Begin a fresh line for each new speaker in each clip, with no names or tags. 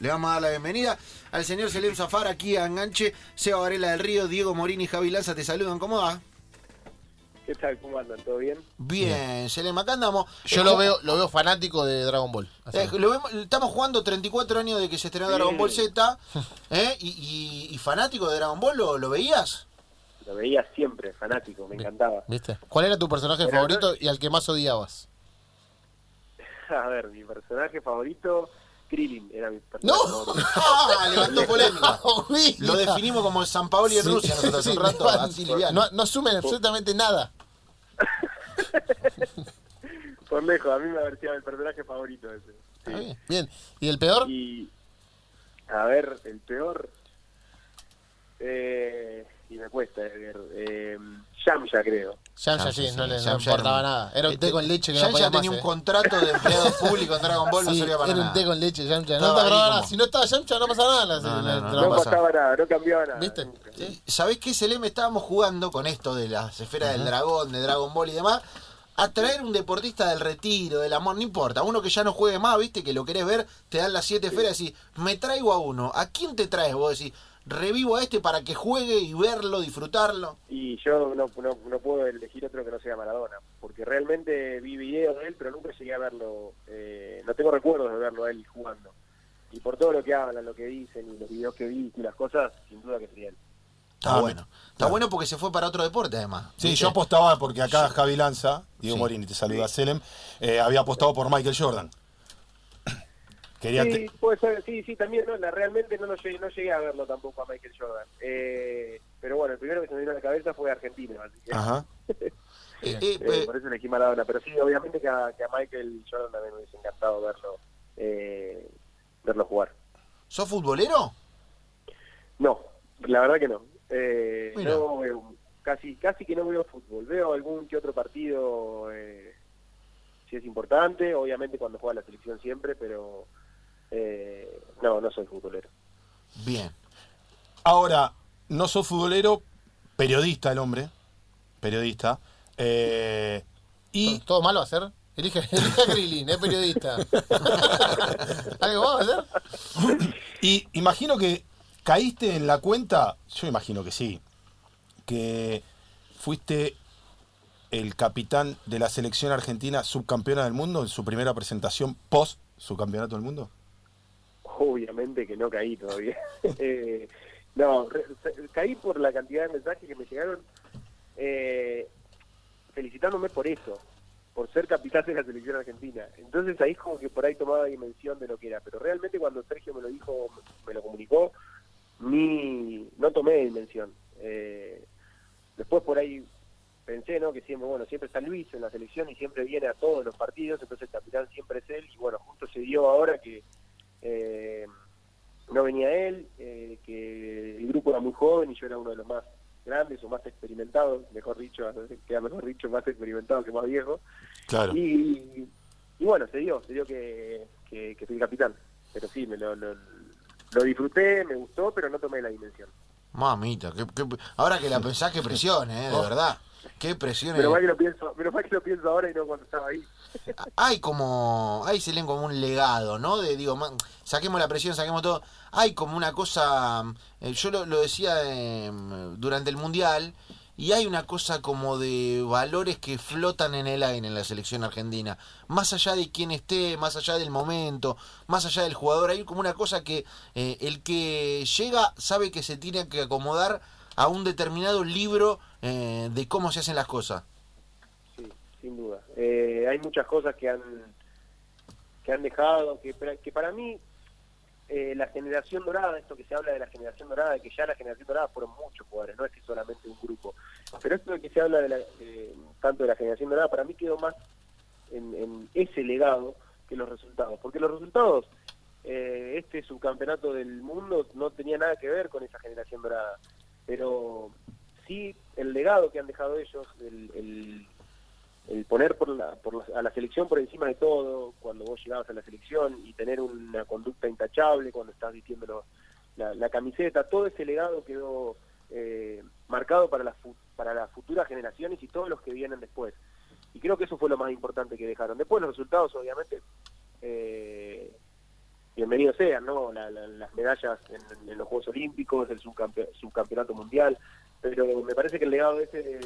Le vamos a dar la bienvenida al señor Selem Zafar aquí a Enganche, Seba Varela del Río, Diego Morini y Javi Lanza te saludan. ¿Cómo va?
¿Qué tal? ¿Cómo andan? ¿Todo bien?
Bien, Selem, acá andamos.
Yo
Eh,
lo veo, lo veo fanático de Dragon Ball.
Eh, lo vemos- estamos jugando 34 años de que se estrenó
Sí.
Dragon Ball Z. ¿eh? Y, y- y fanático de Dragon Ball, ¿lo, lo veías?
Lo veía siempre, fanático, me encantaba.
¿Viste? ¿Cuál era tu personaje
Era-
favorito y al que más odiabas?
A ver, mi personaje favorito, Krillin, era mi
¡No!
personaje favorito.
Ah, levantó polémica. Lo definimos como San Paolo y en
Sí,
Rusia nosotros hace
sí,
un rato,
no,
así liviano.
no, no asumen absolutamente nada.
Por lejos, a mí me parecía el personaje favorito ese. Sí.
bien. Bien. ¿Y el peor?
Y, a ver, el peor, eh, y me cuesta, ver, eh, Yamcha creo.
Yamcha
Yamcha,
sí,
sí,
no le no
Yamcha
importaba
era un-
nada. Era un té con leche que
ya
no podía
tenía un
eh.
contrato de empleado público en Dragon Ball, no servía para
era
nada.
un té con leche, Yamcha. No te nada. Si no estaba Yamcha, no pasaba nada.
No,
pasaba nada, no cambiaba nada.
¿Viste?
¿Sabés qué, Seleme? Estábamos jugando con esto de las esferas del dragón, de Dragon Ball y demás. A traer un deportista del retiro, del amor, no importa. Uno que ya no juegue más, viste, que lo querés ver, te dan las siete esferas y decís, me traigo a uno. ¿A quién te traes? Vos decís, revivo a este para que juegue y verlo, disfrutarlo.
Y yo no, no, no puedo elegir otro que no sea Maradona, porque realmente vi videos de él, pero nunca llegué a verlo, eh, no tengo recuerdos de verlo a él jugando. Y por todo lo que hablan, lo que dicen, y los videos que vi y las cosas, sin duda que sería él.
Está
Ah,
bueno. Está
claro.
bueno porque se fue para otro deporte, además.
Sí,
¿viste?
yo apostaba porque acá Javi Lanza, Diego
Sí.
Morini, te saluda Selem, eh, había apostado por Michael Jordan. Quería
Sí,
te-
puede ser, sí, sí, también, no, la, realmente no, lo llegué, no llegué a verlo tampoco a Michael Jordan. Eh, pero bueno, el primero que se me vino a la cabeza fue Argentino, así que
Ajá.
Eh, eh,
eh,
eh,
por eso elegí Maradona. Pero sí, obviamente que a, que a Michael Jordan también me hubiese encantado verlo, eh, verlo jugar.
¿Sos futbolero?
No, la verdad que no. Eh, no veo- casi, casi que no veo fútbol. Veo algún que otro partido, eh, si es importante, obviamente cuando juega la selección siempre, pero eh, no, no soy futbolero.
Bien.
Ahora, no sos futbolero, periodista el hombre, periodista. eh, y
¿Todo, todo malo va a hacer? Elige, elige a es periodista. ¿Algo más va a hacer?
Y imagino que caíste en la cuenta, yo imagino que sí, que fuiste el capitán de la selección argentina subcampeona del mundo en su primera presentación post subcampeonato del mundo.
Obviamente que no caí todavía. Eh, no, caí por la cantidad de mensajes que me llegaron eh, felicitándome por eso, por ser capitán de la selección argentina. Entonces ahí como que por ahí tomaba dimensión de lo que era. Pero realmente cuando Sergio me lo dijo, me lo comunicó, ni no tomé dimensión. Eh, después por ahí pensé, ¿no? Que siempre, bueno, siempre está Luis en la selección y siempre viene a todos los partidos, entonces el capitán siempre es él. Y bueno, justo se dio ahora que eh, no venía él, eh, que el grupo era muy joven y yo era uno de los más grandes o más experimentados, mejor dicho, queda mejor dicho, más experimentado que más viejo.
Claro.
Y, y bueno, se dio, se dio que, que, que capitán. Pero sí, me lo, lo, lo disfruté, me gustó, pero no tomé la dimensión.
Mamita, ahora que la pensás, qué presión, ¿eh? De verdad. Qué presión.
Pero
eh.
mal que lo pienso, pero mal que lo pienso ahora y no cuando estaba ahí.
hay como, ahí se leen como un legado, ¿no? De, digo, man, saquemos la presión, saquemos todo. Hay como una cosa, eh, yo lo, lo decía eh, durante el Mundial, y hay una cosa como de valores que flotan en el aire en la selección argentina. Más allá de quién esté, más allá del momento, más allá del jugador, hay como una cosa que eh, el que llega sabe que se tiene que acomodar a un determinado libro eh, de cómo se hacen las cosas.
Sí, sin duda. Eh, hay muchas cosas que han que han dejado, que, para mí eh, la generación dorada, esto que se habla de la generación dorada, de que ya la generación dorada fueron muchos jugadores, no es que solamente un grupo. Pero esto de que se habla de la, eh, tanto de la generación dorada, para mí quedó más en, en ese legado que los resultados. Porque los resultados, eh, este subcampeonato del mundo no tenía nada que ver con esa generación dorada. Pero sí el legado que han dejado ellos, el, poner por la, por la- a la selección por encima de todo, cuando vos llegabas a la selección y tener una conducta intachable cuando estás vistiendo la, camiseta, todo ese legado quedó eh, marcado para las, para las futuras generaciones y todos los que vienen después. Y creo que eso fue lo más importante que dejaron. Después los resultados, obviamente, eh, bienvenidos sean, ¿no? La- la- las medallas en, los Juegos Olímpicos, el subcampe- subcampeonato mundial, pero me parece que el legado ese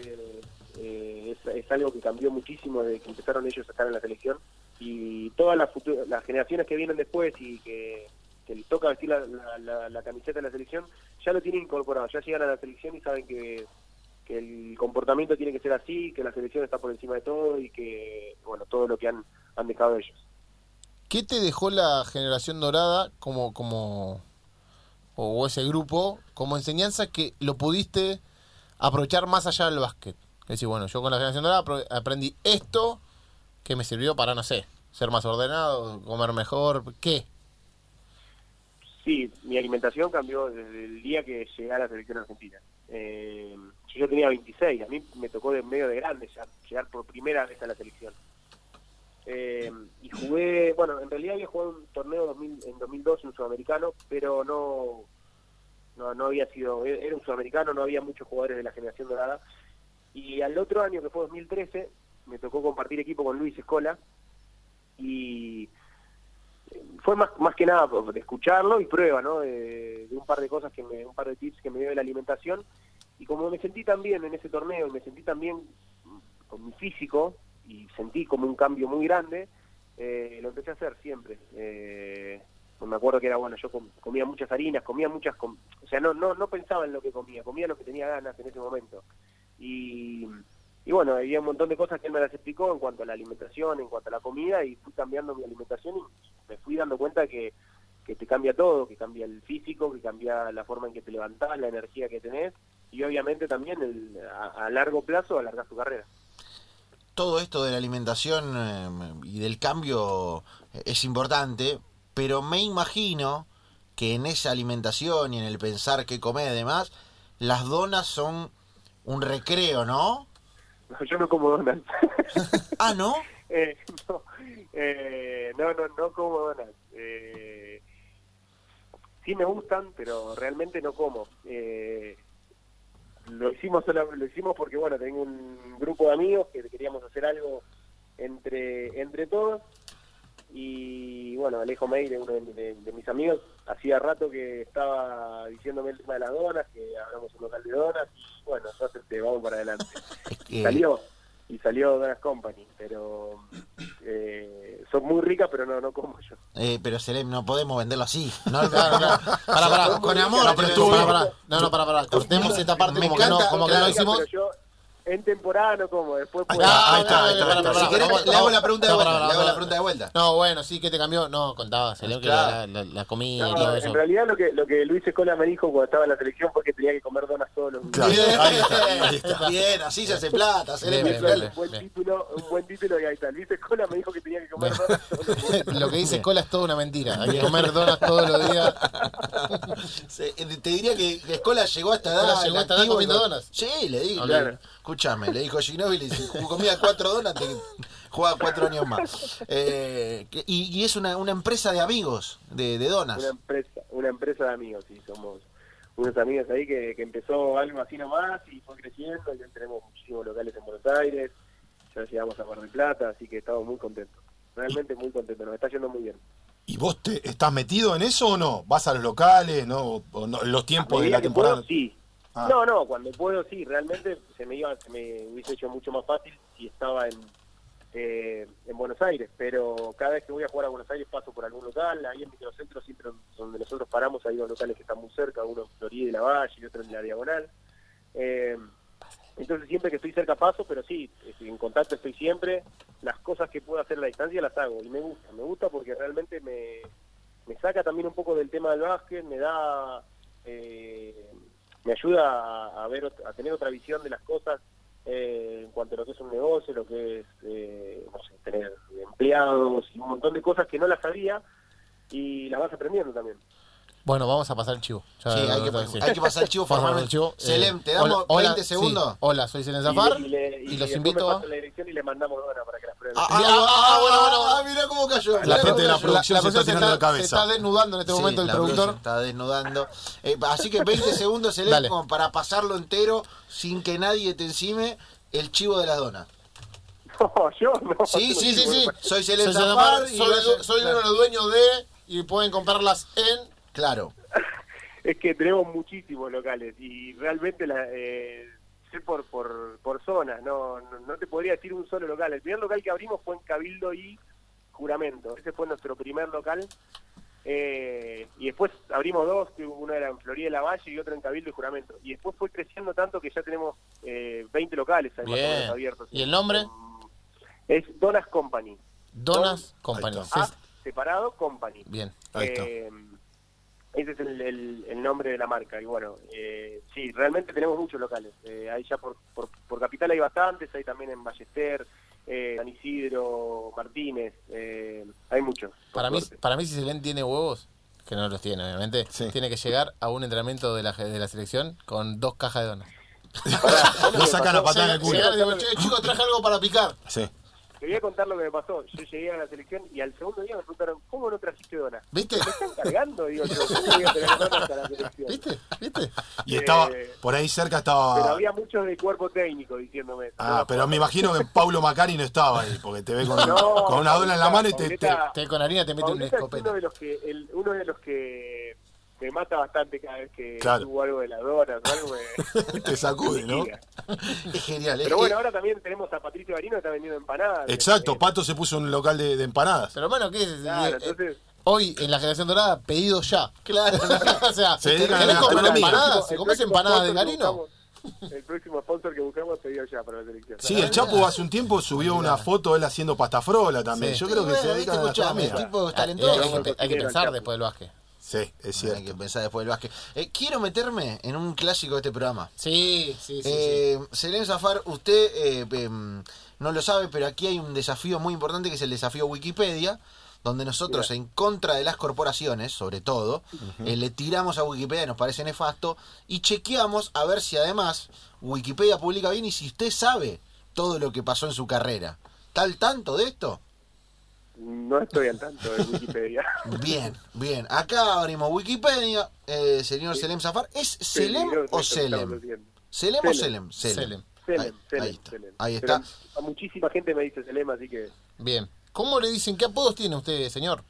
eh, es, algo que cambió muchísimo desde que empezaron ellos a estar en la selección y todas las, las generaciones que vienen después y que, les toca vestir la, la- camiseta de la selección ya lo tienen incorporado, ya llegan a la selección y saben que, que el comportamiento tiene que ser así, que la selección está por encima de todo y que, bueno, todo lo que han dejado ellos.
¿Qué te dejó la generación dorada como, como o ese grupo como enseñanza que lo pudiste aprovechar más allá del básquet? Es decir, bueno, yo con la generación dorada aprendí esto que me sirvió para, no sé, ser más ordenado, comer mejor, ¿qué?
Sí, mi alimentación cambió desde el día que llegué a la selección argentina. Eh, yo, tenía 26, a mí me tocó de medio de grande llegar por primera vez a la selección. Eh, y jugué, bueno, en realidad había jugado un torneo 2000 en 2002, un sudamericano, pero no, no, no había sido, era un sudamericano, no había muchos jugadores de la generación dorada. Y al otro año, que fue 2013, me tocó compartir equipo con Luis Escola y fue más más que nada de escucharlo y prueba no de, de un par de cosas que me un par de tips que me dio de la alimentación y como me sentí tan bien en ese torneo y me sentí tan bien con mi físico y sentí como un cambio muy grande eh, lo empecé a hacer siempre eh, me acuerdo que era bueno yo com- comía muchas harinas comía muchas com- o sea no no no pensaba en lo que comía comía lo que tenía ganas en ese momento y y bueno, había un montón de cosas que él me las explicó en cuanto a la alimentación, en cuanto a la comida, y fui cambiando mi alimentación y me fui dando cuenta que, que te cambia todo, que cambia el físico, que cambia la forma en que te levantás, la energía que tenés, y obviamente también el, a, a largo plazo alargás tu carrera.
Todo esto de la alimentación eh, y del cambio eh, es importante, pero me imagino que en esa alimentación y en el pensar qué comer y demás, las donas son un recreo, ¿no?
Yo no como donas.
Ah, ¿no?
Eh, no, eh, no, no, no como donas. Eh, sí me gustan, pero realmente no como. Lo hicimos sola- lo hicimos porque bueno tengo un grupo de amigos que queríamos hacer algo entre entre todos. Y bueno Alejo Meire uno de, de- de mis amigos hacía rato que estaba diciéndome el tema de las donas que abramos un local de donas y bueno yo acepté vamos para adelante. Salió y salió Donas Company pero eh, son muy ricas pero no no como yo
eh, pero Selem, no podemos venderlo así. No, no,
Claro,
no.
claro. Pará, pará.
Con amor,
No,
pero
tú, pará, pará. No, no, pará, pará. Cortemos esta parte
Me
como que no, como que no hicimos.
pero yo en temporada no como después puedo-
Ah,
ahí está, ahí
Si querés, le hago la pregunta de vuelta.
pará,
Le hago
pará.
la pregunta de vuelta.
No, bueno, sí, que te cambió. No, contaba, se le que
Claro.
la, la, la comida y todo
en realidad lo que lo que Luis Escola me dijo cuando estaba en la selección fue que tenía que comer donas todos los días.
Claro,
Bien,
ahí está, ahí está.
Bien, así se hace plata. Selem,
Bien,
bien,
bien,
un buen
bien.
título, un buen título y ahí está. Luis Escola me dijo que tenía que comer
Bien.
donas todos los días.
Lo que dice Cola es toda una mentira. Hay que comer donas todos los días.
Se- eh, te diría que Escola llegó a esta edad.
Escola llegó a esta edad comiendo donas.
Sí, le digo. Escúchame, le dijo Ginóbili, si comía cuatro donas, te jugaba cuatro años más. Eh, y, y es una, una empresa de amigos de, de donas.
Una empresa, una empresa de amigos, sí, somos unos amigos ahí que, que empezó algo así nomás y fue creciendo y ya tenemos muchísimos locales en Buenos Aires, ya llegamos a Mar del Plata, así que estamos muy contentos. Realmente muy contentos, nos está yendo muy bien.
¿Y vos te estás metido en eso o no? ¿Vas a los locales, no? ¿O no? los tiempos de la temporada?
puedo, sí.
Ah.
No, no, cuando puedo sí, realmente se me iba, se me hubiese hecho mucho más fácil si estaba en, eh, en Buenos Aires, pero cada vez que voy a jugar a Buenos Aires paso por algún local, ahí en Microcentro siempre donde nosotros paramos hay dos locales que están muy cerca, uno en Florida y la Valle y otro en la Diagonal. Eh, entonces siempre que estoy cerca paso, pero sí, estoy en contacto estoy siempre, las cosas que puedo hacer a la distancia las hago y me gusta, me gusta porque realmente me, me saca también un poco del tema del básquet, me da, eh, me ayuda a, ver, a tener otra visión de las cosas eh, en cuanto a lo que es un negocio, lo que es, eh, tener empleados y un montón de cosas que no las sabía y las vas aprendiendo también.
Bueno, vamos a pasar el chivo. Ya
Sí, hay que, hay que pasar el chivo
pasar el
formalmente.
chivo.
Selem,
Eh,
te damos
hola, hola,
20
sí.
segundos.
Hola, soy Selem Zafar
y, le-
y,
y
los
después
invito
me
a...
la dirección y le mandamos dona para que las prueben.
Ah,
Ah,
ah,
ah,
ah,
bueno, bueno,
ah, mirá cómo cayó.
La gente de la producción se está
se
tirando la
se
cabeza.
está desnudando en este
Sí,
momento el productor.
se está desnudando. Eh, así que 20 segundos, Selem, como para pasarlo entero sin que nadie te encime el chivo de las donas.
No, yo no.
Sí, sí, sí, sí. Soy Selem Zafar y
soy uno de los dueños de y pueden comprarlas en...
Claro.
Es que tenemos muchísimos locales y realmente la, eh, sé por, por, por zonas, no, no, no te podría decir un solo local. El primer local que abrimos fue en Cabildo y Juramento. Ese fue nuestro primer local. Eh, y después abrimos dos, que uno era en Florida de la Valle y otro en Cabildo y Juramento. Y después fue creciendo tanto que ya tenemos eh, 20 locales ahí más o menos
Bien.
abiertos.
¿Y el nombre?
Es Donas Company.
Donas Company.
está.
Sí,
A separado Company.
Bien.
Ahí está.
Ese es el, el- el nombre de la marca. Y bueno, eh, sí, realmente tenemos muchos locales. Eh, ahí ya por, por, por Capital hay bastantes, hay también en Ballester, eh, San Isidro, Martínez, eh, hay muchos.
Para mí,
suerte.
para mí si Selén tiene huevos, que no los tiene obviamente,
Sí.
tiene que llegar a un entrenamiento de la, de la selección con dos cajas de donas.
Lo sacan a patada en el culo.
Llegar y digo, "Che, chicos, traje algo para picar.
Sí.
Te voy a contar lo que me pasó. Yo llegué a la selección y al segundo día me preguntaron, ¿cómo no trajiste donas?
¿Viste?
¿Me están cargando? Digo, yo, ¿cómo voy a tener donas a la selección?
¿Viste? ¿Viste?
Y estaba,
Eh,
por ahí cerca
Pero
estaba...
había muchos de cuerpo técnico diciéndome.
Ah,
no,
pero me imagino que Paulo Macari no estaba ahí, porque te ve con,
No,
con una dona en la mano y te... te-
Pauleta-
Te con harina te mete
es
escopeta.
uno de los que el, uno de los que me mata bastante cada vez que
Claro.
subo algo de las donas o algo me,
te sacude, ¿no?
Es genial. es-
Pero bueno,
eh,
ahora también tenemos a Patricio Barino que está vendiendo empanadas.
Exacto,
Eh,
Pato se puso en un local de, de empanadas.
Pero hermano, ¿qué es?
Claro,
Eh,
entonces
Hoy en la generación dorada, pedido ya.
Claro.
o sea,
Se a
¿querés comer empanadas?
el
¿Comes empanadas de Garino?
El próximo sponsor que buscamos pedido ya para la selección.
Sí, el Chapo hace un tiempo subió una foto él haciendo pastafrola también.
Sí.
Yo creo que
bueno,
se
viste,
dedican a la
tipo
Ah,
talentoso.
hay, que, hay que
Quiero el
pensar después del básquet.
Sí, es
Hay que
cierto.
pensar después del básquet. Eh, quiero meterme en un clásico de este programa.
Sí, sí, sí. sí.
Eh, Selene Zafar, usted eh, em, no lo sabe, pero aquí hay un desafío muy importante que es el desafío Wikipedia, donde nosotros, en contra de las corporaciones, sobre todo, eh, le tiramos a Wikipedia, nos parece nefasto, y chequeamos a ver si además Wikipedia publica bien y si usted sabe todo lo que pasó en su carrera. ¿Está al tanto de esto?
No estoy al tanto de Wikipedia.
Bien, bien. Acá abrimos Wikipedia, eh, señor Selem Zafar. ¿Es Selem o Selem? ¿Selem o
Selem.
Selem?
Selem.
Selem,
Ahí-
Selem,
ahí está.
Selem.
Ahí está.
a muchísima gente me dice Selem, así que...
Bien. ¿Cómo le dicen? ¿Qué apodos tiene usted, señor?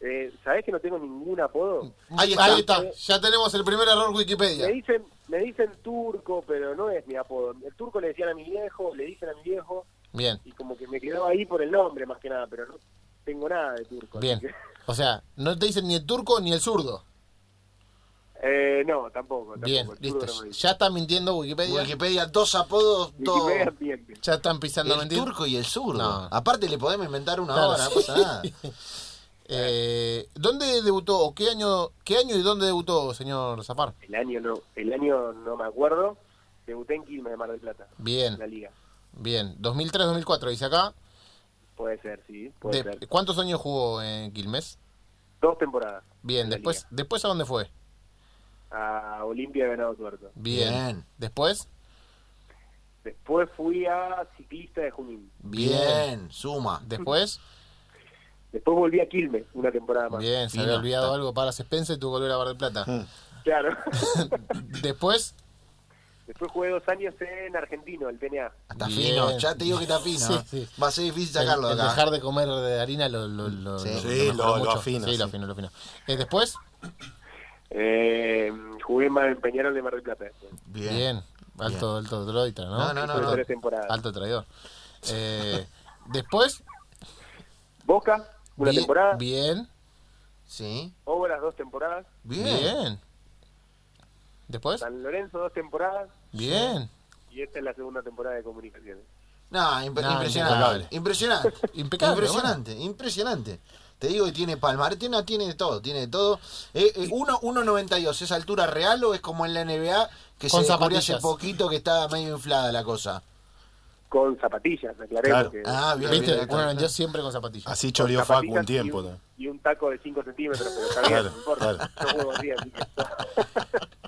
Eh, ¿Sabés que no tengo ningún apodo?
Ahí está.
Ya tenemos el primer error Wikipedia.
Me dicen, me dicen turco, pero no es mi apodo. El turco le decían a mi viejo, le dicen a mi viejo,
Bien,
y como que me quedó ahí por el nombre más que nada, pero no tengo nada de turco.
bien.
que-
O sea, no te dicen ni el turco ni el zurdo.
eh, no, tampoco. tampoco.
Bien,
turco
listo.
no.
Ya está mintiendo Wikipedia.
Wikipedia, dos apodos, dos.
Miente.
Ya están pisando
El
mentir.
turco y el zurdo.
No.
Aparte le podemos inventar una
Claro,
hora, no pasa nada.
Eh, ¿Dónde debutó o qué año, qué año y dónde debutó, señor Zafar?
El año no, el año no me acuerdo. Debuté en Quilmes de Mar del Plata,
Bien,
en la liga.
Bien. 2003-2004, dice acá.
Puede ser, sí, puede
De-
ser.
¿Cuántos años jugó en Quilmes?
Dos temporadas.
Bien, después, después ¿a dónde fue?
A Olimpia de Venado Tuerto.
Bien.
Bien.
Después,
Después fui a Ciclista de Junín.
Bien, suma.
después,
Después volví a Quilmes una temporada más.
bien, se había olvidado algo para Spencer y tuvo que volver a Bar del Plata.
Mm.
Claro.
Después,
Después jugué dos años en Argentino, el TNA.
Está
Bien.
fino, ya te digo que está fino.
Sí,
¿eh?
sí.
Va a ser difícil sacarlo
el
de acá.
dejar de comer de harina lo, lo, lo,
Sí.
lo-
lo- lo afina,
Sí, lo afino, lo afino. Eh, después,
Eh, jugué más en Peñarol de Mar del Plata.
Bien.
bien, alto, alto droita, ¿no?
No, no, no, no.
tres temporadas.
Alto traidor. Eh, después,
Boca, una
bien,
temporada.
bien,
Sí.
Obras, dos temporadas.
Bien.
bien. Después,
San Lorenzo, dos temporadas.
bien.
Y esta es la segunda temporada de comunicaciones.
No, imp-
No,
impresionante. Impresionante.
Impecable,
impresionante, impresionante. Te digo que tiene palmar, tiene, tiene de todo, tiene de todo. Eh, eh, uno- 1.92, ¿es altura real o es como en la NBA que
Con
se descubrió hace poquito que estaba medio inflada la cosa?
Con zapatillas, aclaremos
Claro.
que.
Ah, bien,
¿Viste?
bien, bien.
yo siempre con zapatillas.
Así choreó Facu un tiempo.
Y un, y un taco de 5 centímetros, pero está bien,
Claro,
no importa.
claro.
Yo juego así, así que.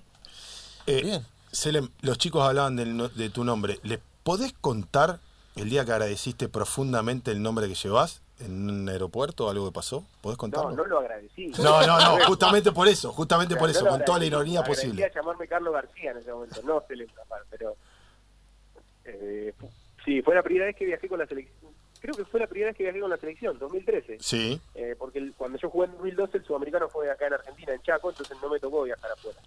Eh,
Bien.
Selem, los chicos hablaban del no- de tu nombre. ¿Les podés contar el día que agradeciste profundamente el nombre que llevas en un aeropuerto o algo que pasó? ¿Podés
No,
contarlo?
no lo agradecí.
No, no, no, justamente por eso, justamente por eso,
no
con toda la
agradecí.
ironía
Agradecía
posible.
llamarme Carlos García en ese momento, no Selem Zapar, pero. Eh, sí, fue la primera vez que viajé con la selección creo que fue la primera vez que viajé con la selección, 2013.
Sí.
Eh, porque el- cuando yo jugué en 2012 el sudamericano fue acá en Argentina, en Chaco, entonces no me tocó viajar afuera.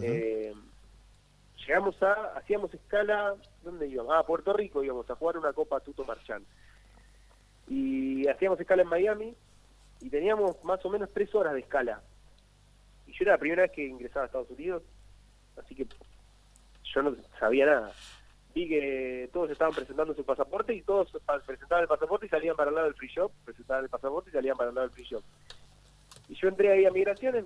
Eh, llegamos a, hacíamos escala, ¿dónde íbamos? Ah, a Puerto Rico íbamos a jugar una Copa Tuto Marchán. Y hacíamos escala en Miami y teníamos más o menos tres horas de escala. Y yo era la primera vez que ingresaba a Estados Unidos, así que yo no sabía nada. Vi que todos estaban presentando su pasaporte y todos presentaban el pasaporte y salían para el lado del free shop, presentaban el pasaporte y salían para el lado del free shop. Y yo entré ahí a migraciones,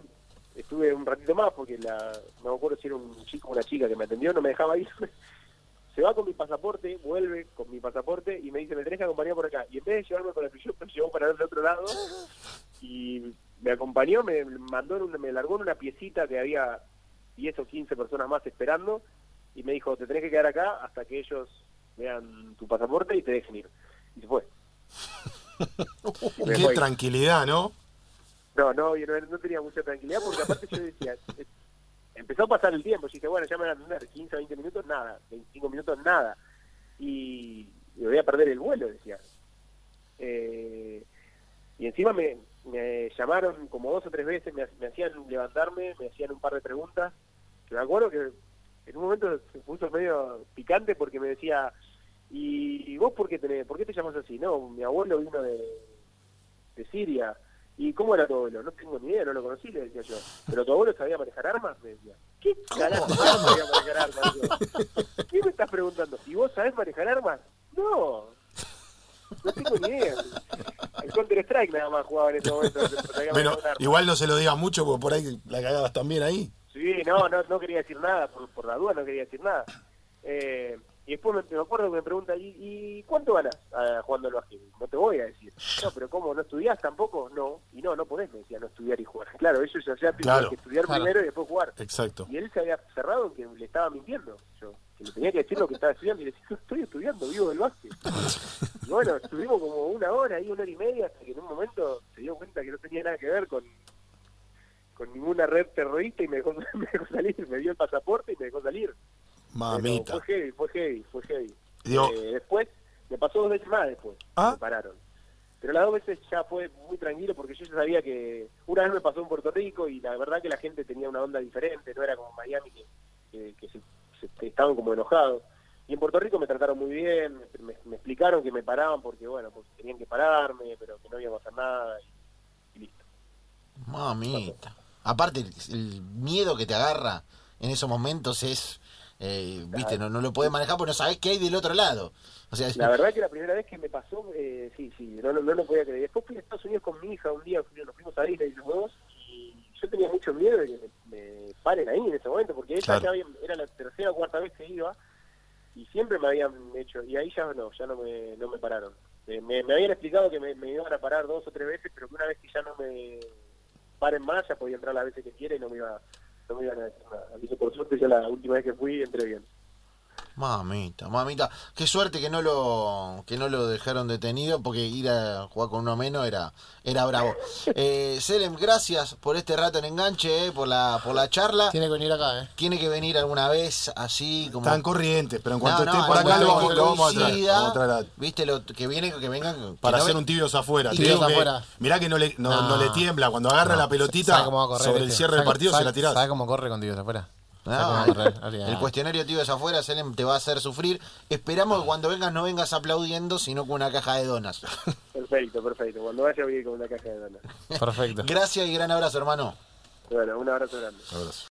estuve un ratito más porque la, no me acuerdo si era un chico o una chica que me atendió, no me dejaba ir. Se va con mi pasaporte, vuelve con mi pasaporte y me dice, me tenés que acompañar por acá. Y en vez de llevarme para el shop, me llevó para el otro lado y me acompañó, me mandó, en una- me largó en una piecita que había 10 o 15 personas más esperando y me dijo, te tenés que quedar acá hasta que ellos vean tu pasaporte y te dejen ir. Y se fue.
Qué
fue.
tranquilidad, ¿no?
No, no, yo no, no tenía mucha tranquilidad porque aparte yo decía, empezó a pasar el tiempo, yo dije, bueno, ya me van a atender 15, 20 minutos, nada, 25 minutos, nada. Y, y voy a perder el vuelo, decía. Eh, y encima me, me llamaron como dos o tres veces, me, me hacían levantarme, me hacían un par de preguntas. Que me acuerdo que en un momento se puso medio picante porque me decía, ¿y vos por qué, tenés, por qué te llamas así? No, mi abuelo vino de, de Siria. ¿Y cómo era tu abuelo? No tengo ni idea, no lo conocí, le decía yo. ¿Pero tu abuelo sabía manejar armas? Me decía. ¿Qué carajo sabía manejar armas? Yo, ¿Qué me estás preguntando? ¿Y vos sabés manejar armas? No. No tengo ni idea. El Counter Strike nada más jugaba en ese momento. arma.
igual no se lo digas mucho porque por ahí la cagabas también ahí.
Sí, no, no, no quería decir nada, por, por la duda no quería decir nada. Eh, y después me, me acuerdo que me pregunta, ¿y, y cuánto ganas ah, jugando al básquet? No te voy a decir. No, pero ¿cómo? ¿No estudiás tampoco? No. Y no, no podés, me decía, no estudiar y jugar. Claro, ellos ya tenían
Claro.
que estudiar
Claro.
primero y después jugar.
Exacto.
Y él se había cerrado en que le estaba mintiendo. Yo, que le tenía que decir lo que estaba estudiando. Y le decía, "No estoy estudiando, vivo del básquet. y bueno, estuvimos como una hora y una hora y media hasta que en un momento se dio cuenta que no tenía nada que ver con con ninguna red terrorista y me dejó, me dejó salir, me dio el pasaporte y me dejó salir. Pero
Mamita.
fue heavy, fue heavy, fue heavy.
Digo-
Eh, después, me pasó dos veces más después,
Ah.
me pararon. Pero las dos veces ya fue muy tranquilo porque yo ya sabía que una vez me pasó en Puerto Rico y la verdad que la gente tenía una onda diferente, no era como Miami que, que, que se, se- que estaban como enojados. Y en Puerto Rico me trataron muy bien, me, me- me explicaron que me paraban porque, bueno, porque tenían que pararme, pero que no iba a pasar nada y, y listo.
Mamita. Aparte, el, el miedo que te agarra en esos momentos es. Eh, Viste, no, no lo puedes manejar porque no sabes qué hay del otro lado. O sea,
La verdad que la primera vez que me pasó, eh, sí, sí, no, no, no lo podía creer. Después fui a Estados Unidos con mi hija un día, nos fuimos a Disney los dos, y yo tenía mucho miedo de que me, me paren ahí en ese momento, porque ella
Claro.
ya era la tercera o cuarta vez que iba, y siempre me habían hecho, y ahí ya no, ya no me, no me pararon. Eh, me, me habían explicado que me, me iban a parar dos o tres veces, pero que una vez que ya no me paren más, ya podía entrar las veces que quiera y no me iba no me iban a decir nada. Así por suerte ya la última vez que fui entré bien.
Mamita, mamita. Qué suerte que no lo que no lo dejaron detenido porque ir a jugar con uno menos era era bravo. Eh, Selem, gracias por este rato en enganche, eh, por la por la charla.
Tiene que venir acá, ¿eh?
Tiene que venir alguna vez así como
Están corrientes, pero en cuanto
No,
esté
no,
por acá lo vamos,
que
lo vamos a traer.
coincida,
Vamos a traer a-
Viste lo que viene que vengan que
para
no
hacer
ve-
un tibios afuera.
Tibios
que-
afuera.
mirá que no le, no,
No.
no le tiembla. Cuando agarra la pelotita
¿Sabe cómo va a correr
sobre el cierre del
¿Sabe-
partido, se la tirás.
¿Sabe cómo corre con tibios afuera?
El cuestionario tío es afuera, Selem te va a hacer sufrir. Esperamos que cuando vengas no vengas aplaudiendo, sino con una caja de donas.
Perfecto, perfecto. Cuando vaya voy a ir con una caja de donas.
Perfecto.
Gracias y gran abrazo, hermano.
Bueno, un abrazo grande.
Abrazo.